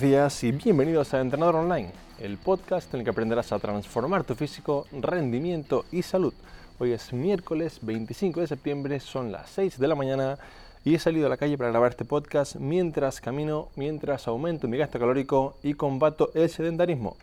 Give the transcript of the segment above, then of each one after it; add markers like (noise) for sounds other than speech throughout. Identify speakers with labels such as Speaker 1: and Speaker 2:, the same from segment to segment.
Speaker 1: buenos días y bienvenidos a Entrenador Online, el podcast en el que aprenderás a transformar tu físico, rendimiento y salud. Hoy es miércoles 25 de septiembre, son las 6 de la mañana y he salido a la calle para grabar este podcast mientras camino, mientras aumento mi gasto calórico y combato el sedentarismo.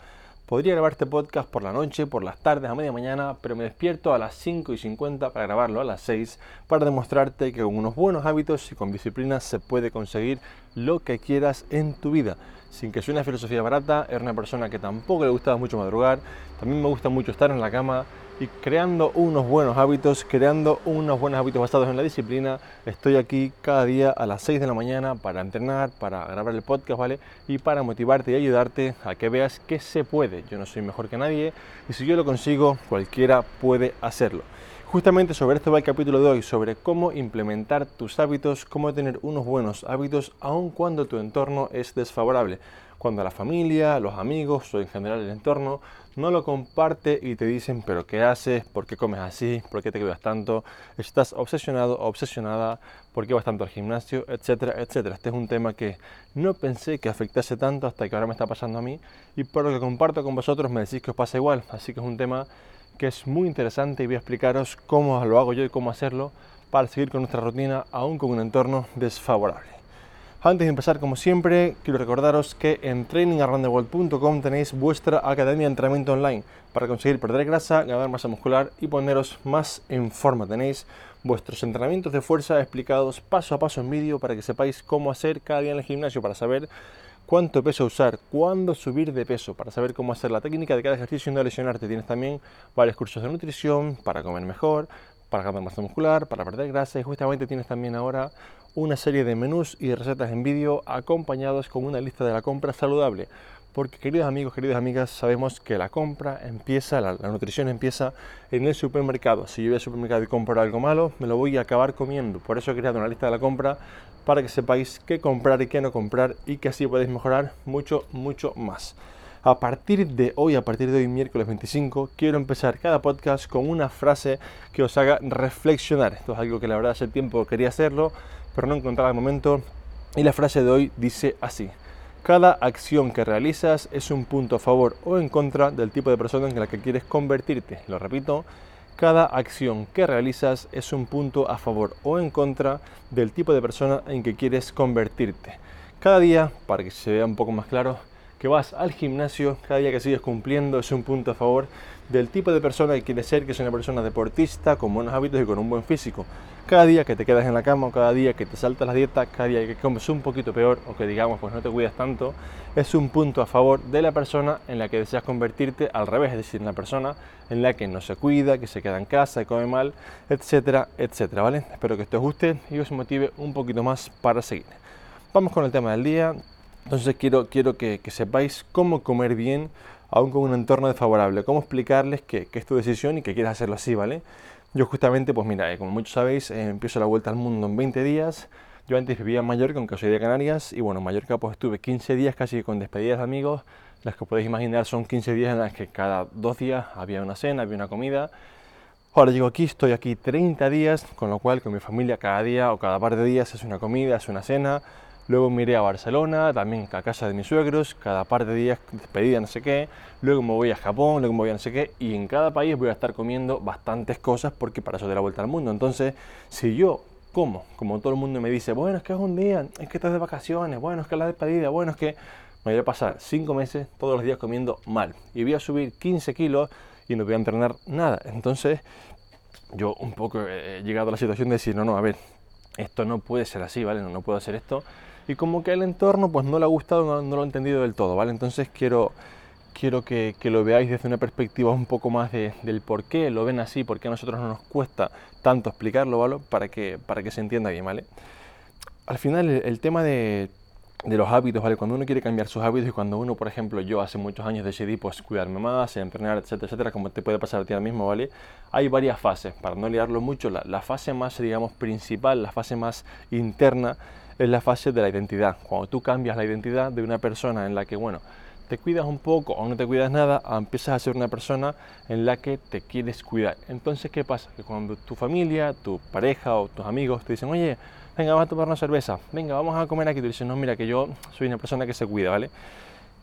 Speaker 1: Podría grabar este podcast por la noche, por las tardes, a media mañana, pero me despierto a las 5 y 50 para grabarlo a las 6 para demostrarte que con unos buenos hábitos y con disciplina se puede conseguir lo que quieras en tu vida. Sin que sea una filosofía barata, era una persona que tampoco le gustaba mucho madrugar, también me gusta mucho estar en la cama y creando unos buenos hábitos, creando unos buenos hábitos basados en la disciplina. Estoy aquí cada día a las 6 de la mañana para entrenar, para grabar el podcast, ¿vale? Y para motivarte y ayudarte a que veas que se puede. Yo no soy mejor que nadie y si yo lo consigo, cualquiera puede hacerlo. Justamente sobre esto va el capítulo de hoy, sobre cómo implementar tus hábitos, cómo tener unos buenos hábitos aun cuando tu entorno es desfavorable cuando la familia, los amigos o en general el entorno no lo comparte y te dicen, pero ¿qué haces? ¿Por qué comes así? ¿Por qué te cuidas tanto? ¿Estás obsesionado obsesionada? ¿Por qué vas tanto al gimnasio? Etcétera, etcétera. Este es un tema que no pensé que afectase tanto hasta que ahora me está pasando a mí y por lo que comparto con vosotros me decís que os pasa igual. Así que es un tema que es muy interesante y voy a explicaros cómo lo hago yo y cómo hacerlo para seguir con nuestra rutina aún con un entorno desfavorable. Antes de empezar, como siempre, quiero recordaros que en trainingaroundtheworld.com tenéis vuestra academia de entrenamiento online para conseguir perder grasa, ganar masa muscular y poneros más en forma. Tenéis vuestros entrenamientos de fuerza explicados paso a paso en vídeo para que sepáis cómo hacer cada día en el gimnasio, para saber cuánto peso usar, cuándo subir de peso, para saber cómo hacer la técnica de cada ejercicio y no lesionarte. Tienes también varios cursos de nutrición para comer mejor, para ganar masa muscular, para perder grasa y justamente tienes también ahora una serie de menús y recetas en vídeo acompañados con una lista de la compra saludable. Porque queridos amigos, queridas amigas, sabemos que la compra empieza, la, nutrición empieza en el supermercado. Si yo voy al supermercado y compro algo malo, me lo voy a acabar comiendo. Por eso he creado una lista de la compra para que sepáis qué comprar y qué no comprar y que así podéis mejorar mucho, mucho más. A partir de hoy, a partir de hoy, miércoles 25, quiero empezar cada podcast con una frase que os haga reflexionar. Esto es algo que la verdad hace tiempo quería hacerlo, pero no encontraba el momento. Y la frase de hoy dice así. Cada acción que realizas es un punto a favor o en contra del tipo de persona en la que quieres convertirte. Lo repito, cada acción que realizas es un punto a favor o en contra del tipo de persona en que quieres convertirte. Cada día, para que se vea un poco más claro, que vas al gimnasio, cada día que sigues cumpliendo es un punto a favor del tipo de persona que quieres ser, que es una persona deportista, con buenos hábitos y con un buen físico. Cada día que te quedas en la cama, o cada día que te saltas la dieta, cada día que comes un poquito peor o que digamos pues no te cuidas tanto, es un punto a favor de la persona en la que deseas convertirte al revés, es decir, en la persona en la que no se cuida, que se queda en casa, que come mal, etcétera, etcétera, ¿vale? Espero que esto os guste y os motive un poquito más para seguir. Vamos con el tema del día. Entonces quiero, quiero que, sepáis cómo comer bien aún con un entorno desfavorable, cómo explicarles que, es tu decisión y que quieres hacerlo así, ¿vale? Yo justamente, pues mira, eh, como muchos sabéis, eh, empiezo la vuelta al mundo en 20 días. Yo antes vivía en Mallorca, aunque soy de Canarias, y bueno, en Mallorca pues estuve 15 días casi con despedidas de amigos. Las que podéis imaginar son 15 días en las que cada dos días había una cena, había una comida. Ahora llego aquí, estoy aquí 30 días, con lo cual con mi familia cada día o cada par de días es una comida, es una cena, Luego me iré a Barcelona, también a casa de mis suegros, cada par de días despedida, no sé qué. Luego me voy a Japón, luego me voy a no sé qué. Y en cada país voy a estar comiendo bastantes cosas porque para eso de la vuelta al mundo. Entonces, si yo como, como todo el mundo me dice, bueno, es que es un día, es que estás de vacaciones, bueno, es que es la despedida, bueno, es que me voy a pasar cinco meses todos los días comiendo mal. Y voy a subir 15 kilos y no voy a entrenar nada. Entonces, yo un poco he llegado a la situación de decir, no, no, a ver, esto no puede ser así, ¿vale? No, no puedo hacer esto y como que el entorno pues no le ha gustado, no, lo ha entendido del todo, ¿vale? Entonces quiero, quiero que, lo veáis desde una perspectiva un poco más del por qué lo ven así, por qué a nosotros no nos cuesta tanto explicarlo, ¿vale? Para que, para que se entienda bien, ¿vale? Al final el, tema de, los hábitos, ¿vale? Cuando uno quiere cambiar sus hábitos y cuando uno, por ejemplo, yo hace muchos años decidí pues cuidarme más, entrenar, etcétera, etcétera, como te puede pasar a ti ahora mismo, ¿vale? Hay varias fases, para no liarlo mucho, la, la fase más, digamos, principal, la fase más interna, es la fase de la identidad. Cuando tú cambias la identidad de una persona en la que, bueno, te cuidas un poco o no te cuidas nada, empiezas a ser una persona en la que te quieres cuidar. Entonces, ¿qué pasa? Que cuando tu familia, tu pareja o tus amigos te dicen, oye, venga, vamos a tomar una cerveza, venga, vamos a comer aquí. Tú dices, no, mira, que yo soy una persona que se cuida, ¿vale?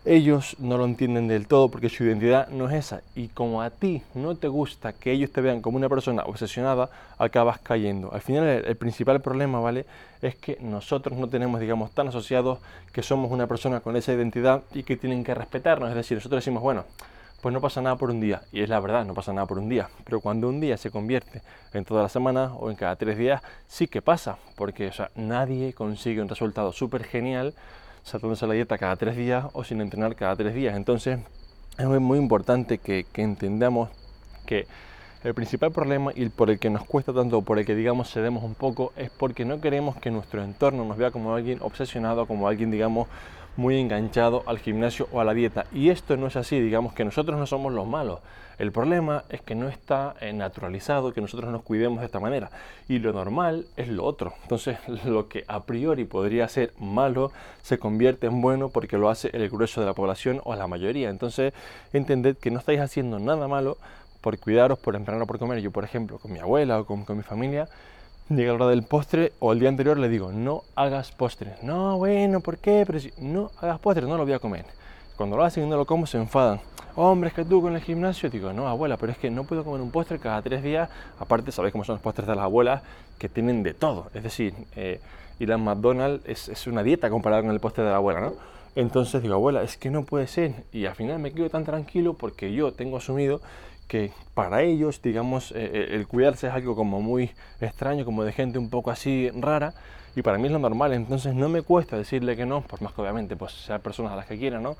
Speaker 1: Ellos no lo entienden del todo porque su identidad no es esa. Y como a ti no te gusta que ellos te vean como una persona obsesionada, acabas cayendo. Al final el, principal problema, ¿vale? Es que nosotros no tenemos, digamos, tan asociados que somos una persona con esa identidad y que tienen que respetarnos. Es decir, nosotros decimos, bueno, pues no pasa nada por un día. Y es la verdad, no pasa nada por un día. Pero cuando un día se convierte en toda la semana o en cada tres días, sí que pasa. Porque nadie consigue un resultado súper genial saltándose la dieta cada tres días o sin entrenar cada tres días. Entonces es muy, importante que, entendamos que el principal problema y por el que nos cuesta tanto, por el que digamos cedemos un poco, es porque no queremos que nuestro entorno nos vea como alguien obsesionado, como alguien digamos muy enganchado al gimnasio o a la dieta. Y esto no es así, digamos que nosotros no somos los malos. El problema es que no está eh, naturalizado que nosotros nos cuidemos de esta manera. Y lo normal es lo otro. Entonces (laughs) lo que a priori podría ser malo se convierte en bueno porque lo hace el grueso de la población o la mayoría. Entonces entended que no estáis haciendo nada malo por cuidaros, por entrenar o por comer. Yo, por ejemplo, con mi abuela o con, con mi familia, llega la hora del postre o el día anterior le digo, no hagas postre. No, bueno, ¿por qué? Pero si no hagas postre, no lo voy a comer. Cuando lo hacen y no lo como, se enfadan. Hombre, es que tú con el gimnasio, digo, no, abuela, pero es que no puedo comer un postre cada tres días. Aparte, sabéis cómo son los postres de las abuelas, que tienen de todo. Es decir, eh, ir a McDonald's es, es, una dieta comparada con el postre de la abuela, ¿no? Entonces digo, abuela, es que no puede ser. Y al final me quedo tan tranquilo porque yo tengo asumido que para ellos, digamos, eh, eh, el cuidarse es algo como muy extraño, como de gente un poco así rara, y para mí es lo normal, entonces no me cuesta decirle que no, por más que obviamente pues sean personas a las que quiera, ¿no?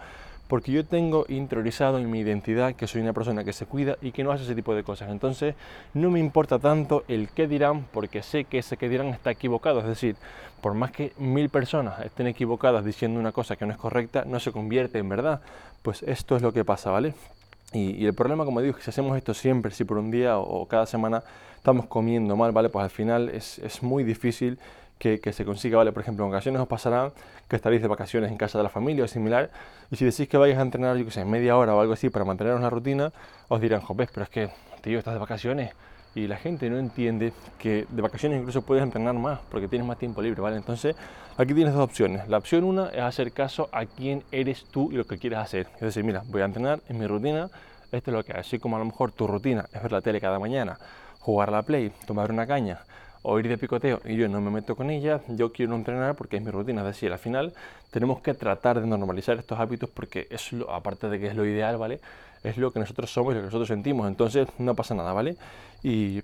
Speaker 1: Porque yo tengo interiorizado en mi identidad que soy una persona que se cuida y que no hace ese tipo de cosas. Entonces no me importa tanto el qué dirán porque sé que ese qué dirán está equivocado. Es decir, por más que mil personas estén equivocadas diciendo una cosa que no es correcta, no se convierte en verdad. Pues esto es lo que pasa, ¿vale? Y, el problema, como digo, es que si hacemos esto siempre, si por un día o, cada semana estamos comiendo mal, ¿vale? Pues al final es, es muy difícil que, que, se consiga, ¿vale? Por ejemplo, en ocasiones os pasará que estaréis de vacaciones en casa de la familia o similar, y si decís que vais a entrenar, yo que sé, media hora o algo así para mantener una rutina, os dirán, joder, pero es que, tío, estás de vacaciones, y la gente no entiende que de vacaciones incluso puedes entrenar más porque tienes más tiempo libre, ¿vale? Entonces, aquí tienes dos opciones. La opción una es hacer caso a quién eres tú y lo que quieres hacer. Es decir, mira, voy a entrenar en mi rutina, esto es lo que así como a lo mejor tu rutina es ver la tele cada mañana, jugar a la play, tomar una caña o ir de picoteo y yo no me meto con ella, yo quiero entrenar porque es mi rutina. Es decir, al final tenemos que tratar de normalizar estos hábitos porque es lo, aparte de que es lo ideal, ¿vale? Es lo que nosotros somos y lo que nosotros sentimos. Entonces no pasa nada, ¿vale? Y,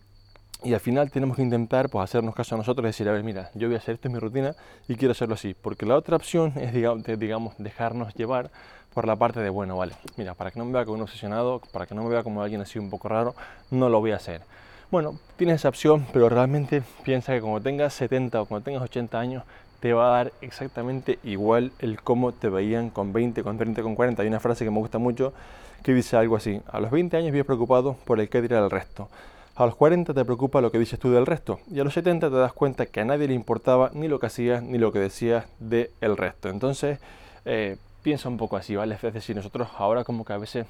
Speaker 1: y al final tenemos que intentar pues, hacernos caso a nosotros y decir, a ver, mira, yo voy a hacer esto es mi rutina y quiero hacerlo así. Porque la otra opción es, digamos, dejarnos llevar por la parte de, bueno, vale, mira, para que no me vea como un obsesionado, para que no me vea como alguien así un poco raro, no lo voy a hacer. Bueno, tienes esa opción, pero realmente piensa que cuando tengas 70 o cuando tengas 80 años, te va a dar exactamente igual el cómo te veían con 20, con 30, con 40. Hay una frase que me gusta mucho que dice algo así, a los 20 años vives preocupado por el que dirá el resto. A los 40 te preocupa lo que dices tú del resto y a los 70 te das cuenta que a nadie le importaba ni lo que hacías ni lo que decías del resto. Entonces, eh, piensa un poco así, ¿vale? Es decir, nosotros ahora como que a veces,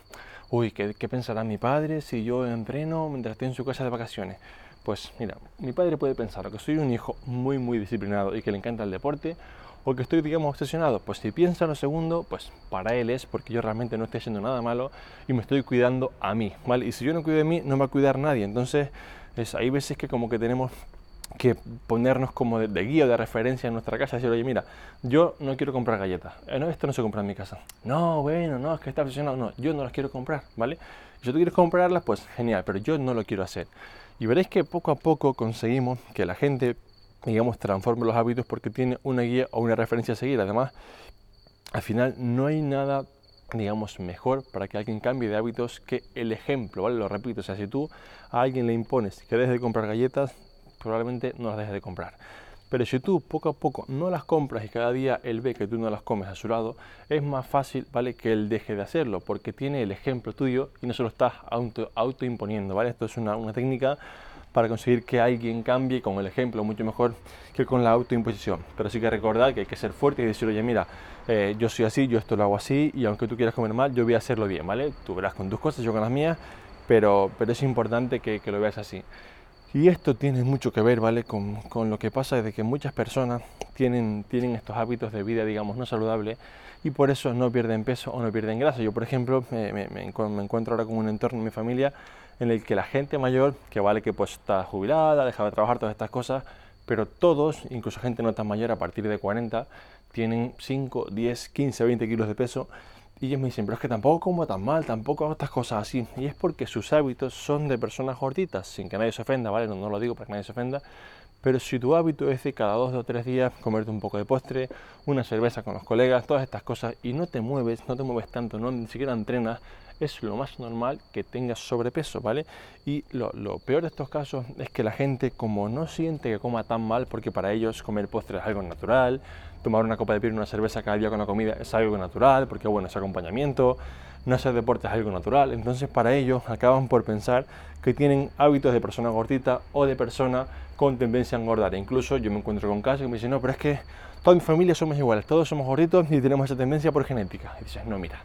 Speaker 1: uy, ¿qué, pensará mi padre si yo entreno mientras estoy en su casa de vacaciones? Pues mira, mi padre puede pensar que soy un hijo muy, muy disciplinado y que le encanta el deporte, o que estoy, digamos, obsesionado. Pues si piensa lo segundo, pues para él es porque yo realmente no estoy haciendo nada malo y me estoy cuidando a mí, ¿vale? Y si yo no cuido de mí, no me va a cuidar nadie. Entonces, es, hay veces que como que tenemos que ponernos como de, guía de referencia en nuestra casa decir, oye, mira, yo no quiero comprar galletas. Eh, no, esto no se compra en mi casa. No, bueno, no, es que está obsesionado. No, yo no las quiero comprar, ¿vale? Si tú quieres comprarlas, pues genial, pero yo no lo quiero hacer. Y veréis que poco a poco conseguimos que la gente, digamos, transforme los hábitos porque tiene una guía o una referencia a seguir. Además, al final no hay nada digamos, mejor para que alguien cambie de hábitos que el ejemplo, ¿vale? Lo repito, o sea, si tú a alguien le impones que deje de comprar galletas, probablemente no las dejes de comprar. Pero si tú poco a poco no las compras y cada día él ve que tú no las comes a su lado, es más fácil, ¿vale? Que él deje de hacerlo, porque tiene el ejemplo tuyo y no se lo estás auto, autoimponiendo, ¿vale? Esto es una, una, técnica para conseguir que alguien cambie con el ejemplo mucho mejor que con la autoimposición. Pero sí que recordar que hay que ser fuerte y decir, oye, mira, eh, yo soy así, yo esto lo hago así y aunque tú quieras comer mal, yo voy a hacerlo bien, ¿vale? Tú verás con tus cosas, yo con las mías, pero, pero es importante que, que lo veas así. Y esto tiene mucho que ver, ¿vale? Con, con, lo que pasa de que muchas personas tienen, tienen estos hábitos de vida, digamos, no saludables y por eso no pierden peso o no pierden grasa. Yo, por ejemplo, me, me, encuentro ahora con un entorno en mi familia en el que la gente mayor, que vale que pues está jubilada, deja de trabajar, todas estas cosas, pero todos, incluso gente no tan mayor, a partir de 40, tienen 5, 10, 15, 20 kilos de peso y ellos me dicen, pero es que tampoco como tan mal, tampoco hago estas cosas así. Y es porque sus hábitos son de personas gorditas, sin que nadie se ofenda, ¿vale? No, no lo digo para que nadie se ofenda. Pero si tu hábito es de cada dos o tres días comerte un poco de postre, una cerveza con los colegas, todas estas cosas, y no te mueves, no te mueves tanto, no ni siquiera entrenas, es lo más normal que tengas sobrepeso, ¿vale? Y lo, lo, peor de estos casos es que la gente, como no siente que coma tan mal, porque para ellos comer postre es algo natural, tomar una copa de vino, una cerveza cada día con la comida es algo natural, porque bueno, es acompañamiento, no hacer deporte es algo natural, entonces para ellos (laughs) acaban por pensar que tienen hábitos de persona gordita o de persona con tendencia a engordar. E incluso yo me encuentro con casos que me dicen, no, pero es que toda mi familia somos iguales, todos somos gorditos y tenemos esa tendencia por genética. Y dices, no, mira,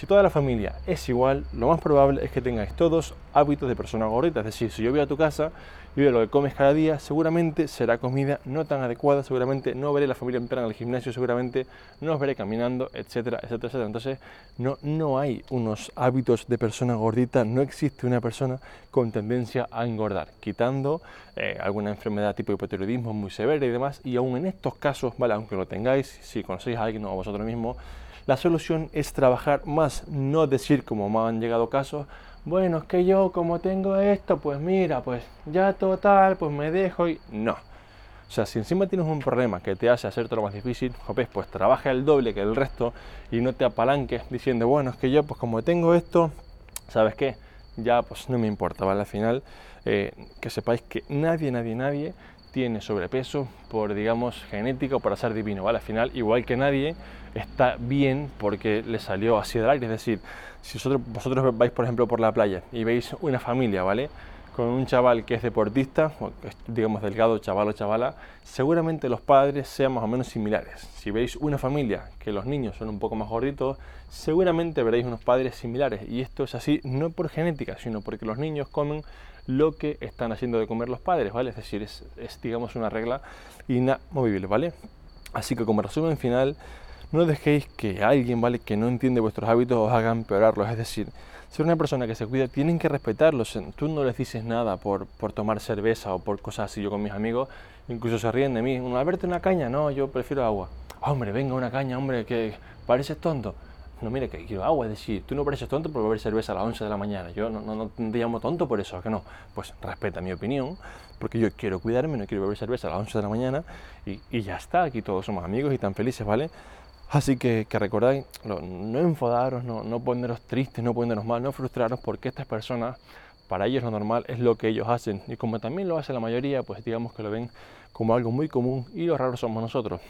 Speaker 1: si toda la familia es igual, lo más probable es que tengáis todos hábitos de persona gordita. Es decir, si yo voy a tu casa y veo lo que comes cada día, seguramente será comida no tan adecuada, seguramente no veré la familia entera en el gimnasio, seguramente no os veré caminando, etcétera, etcétera, etcétera. Entonces, no, no hay unos hábitos de persona gordita, no existe una persona con tendencia a engordar, quitando eh, alguna enfermedad tipo hipotiroidismo muy severa y demás. Y aún en estos casos, vale, aunque lo tengáis, si conocéis a alguien o a vosotros mismos, la solución es trabajar más, no decir como me han llegado casos, bueno, es que yo como tengo esto, pues mira, pues ya total, pues me dejo y no. O sea, si encima tienes un problema que te hace hacerte más difícil, pues trabaja el doble que el resto y no te apalanques diciendo, bueno, es que yo pues como tengo esto, ¿sabes qué? Ya pues no me importa, ¿vale? Al final, eh, que sepáis que nadie, nadie, nadie tiene sobrepeso por, digamos, genética o para ser divino, ¿vale? Al final, igual que nadie, está bien porque le salió así del aire. Es decir, si vosotros, vosotros vais, por ejemplo, por la playa y veis una familia, ¿vale? Con un chaval que es deportista, digamos delgado, chaval o chavala, seguramente los padres sean más o menos similares. Si veis una familia que los niños son un poco más gorditos, seguramente veréis unos padres similares. Y esto es así no por genética, sino porque los niños comen lo que están haciendo de comer los padres, ¿vale? Es decir, es, digamos una regla inamovible, ¿vale? Así que como resumen final, no dejéis que alguien, ¿vale? Que no entiende vuestros hábitos os haga empeorarlos. Es decir, ser una persona que se cuida, tienen que respetarlos. Tú no les dices nada por, por tomar cerveza o por cosas así. Yo con mis amigos incluso se ríen de mí. A verte una caña, no, yo prefiero agua. Hombre, venga una caña, hombre, que pareces tonto. No, mire, que quiero agua, es decir, tú no pareces tonto por beber cerveza a las 11 de la mañana. Yo no, no, no te llamo tonto por eso, ¿a que no? Pues respeta mi opinión, porque yo quiero cuidarme, no quiero beber cerveza a las 11 de la mañana y, y ya está, aquí todos somos amigos y tan felices, ¿vale? Así que, que recordáis, no, no enfadaros, no, no poneros tristes, no poneros mal, no frustraros, porque estas personas, para ellos lo normal es lo que ellos hacen. Y como también lo hace la mayoría, pues digamos que lo ven como algo muy común y lo raro somos nosotros.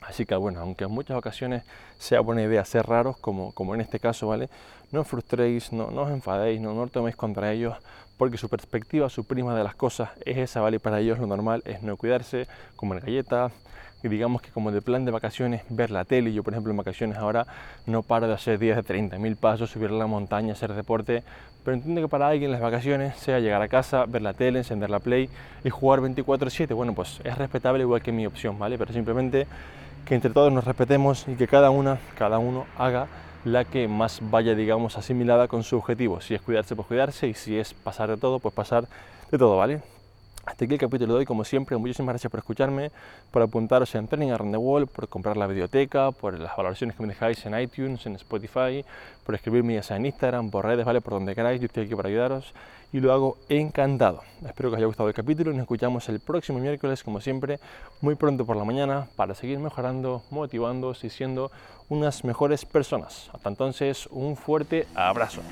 Speaker 1: Así que bueno, aunque en muchas ocasiones sea buena idea ser raros, como, como en este caso, ¿vale? No os frustréis, no, os enfadéis, no, no toméis contra ellos, porque su perspectiva, su prima de las cosas es esa, ¿vale? Para ellos lo normal es no cuidarse, comer galletas, y digamos que como de plan de vacaciones, ver la tele. Yo, por ejemplo, en vacaciones ahora no paro de hacer días de 30.000 pasos, subir a la montaña, hacer deporte, pero entiendo que para alguien las vacaciones sea llegar a casa, ver la tele, encender la Play y jugar 24/7. Bueno, pues es respetable igual que mi opción, ¿vale? Pero simplemente que entre todos nos respetemos y que cada una, cada uno haga la que más vaya, digamos, asimilada con su objetivo. Si es cuidarse, pues cuidarse y si es pasar de todo, pues pasar de todo, ¿vale? Hasta aquí el capítulo de hoy, como siempre, muchísimas gracias por escucharme, por apuntaros en Training Around the Wall, por comprar la biblioteca, por las valoraciones que me dejáis en iTunes, en Spotify, por escribirme ya sea en Instagram, por redes, ¿vale? Por donde queráis, yo estoy aquí para ayudaros y lo hago encantado. Espero que os haya gustado el capítulo y nos escuchamos el próximo miércoles, como siempre, muy pronto por la mañana, para seguir mejorando, motivándoos y siendo unas mejores personas. Hasta entonces, un fuerte abrazo.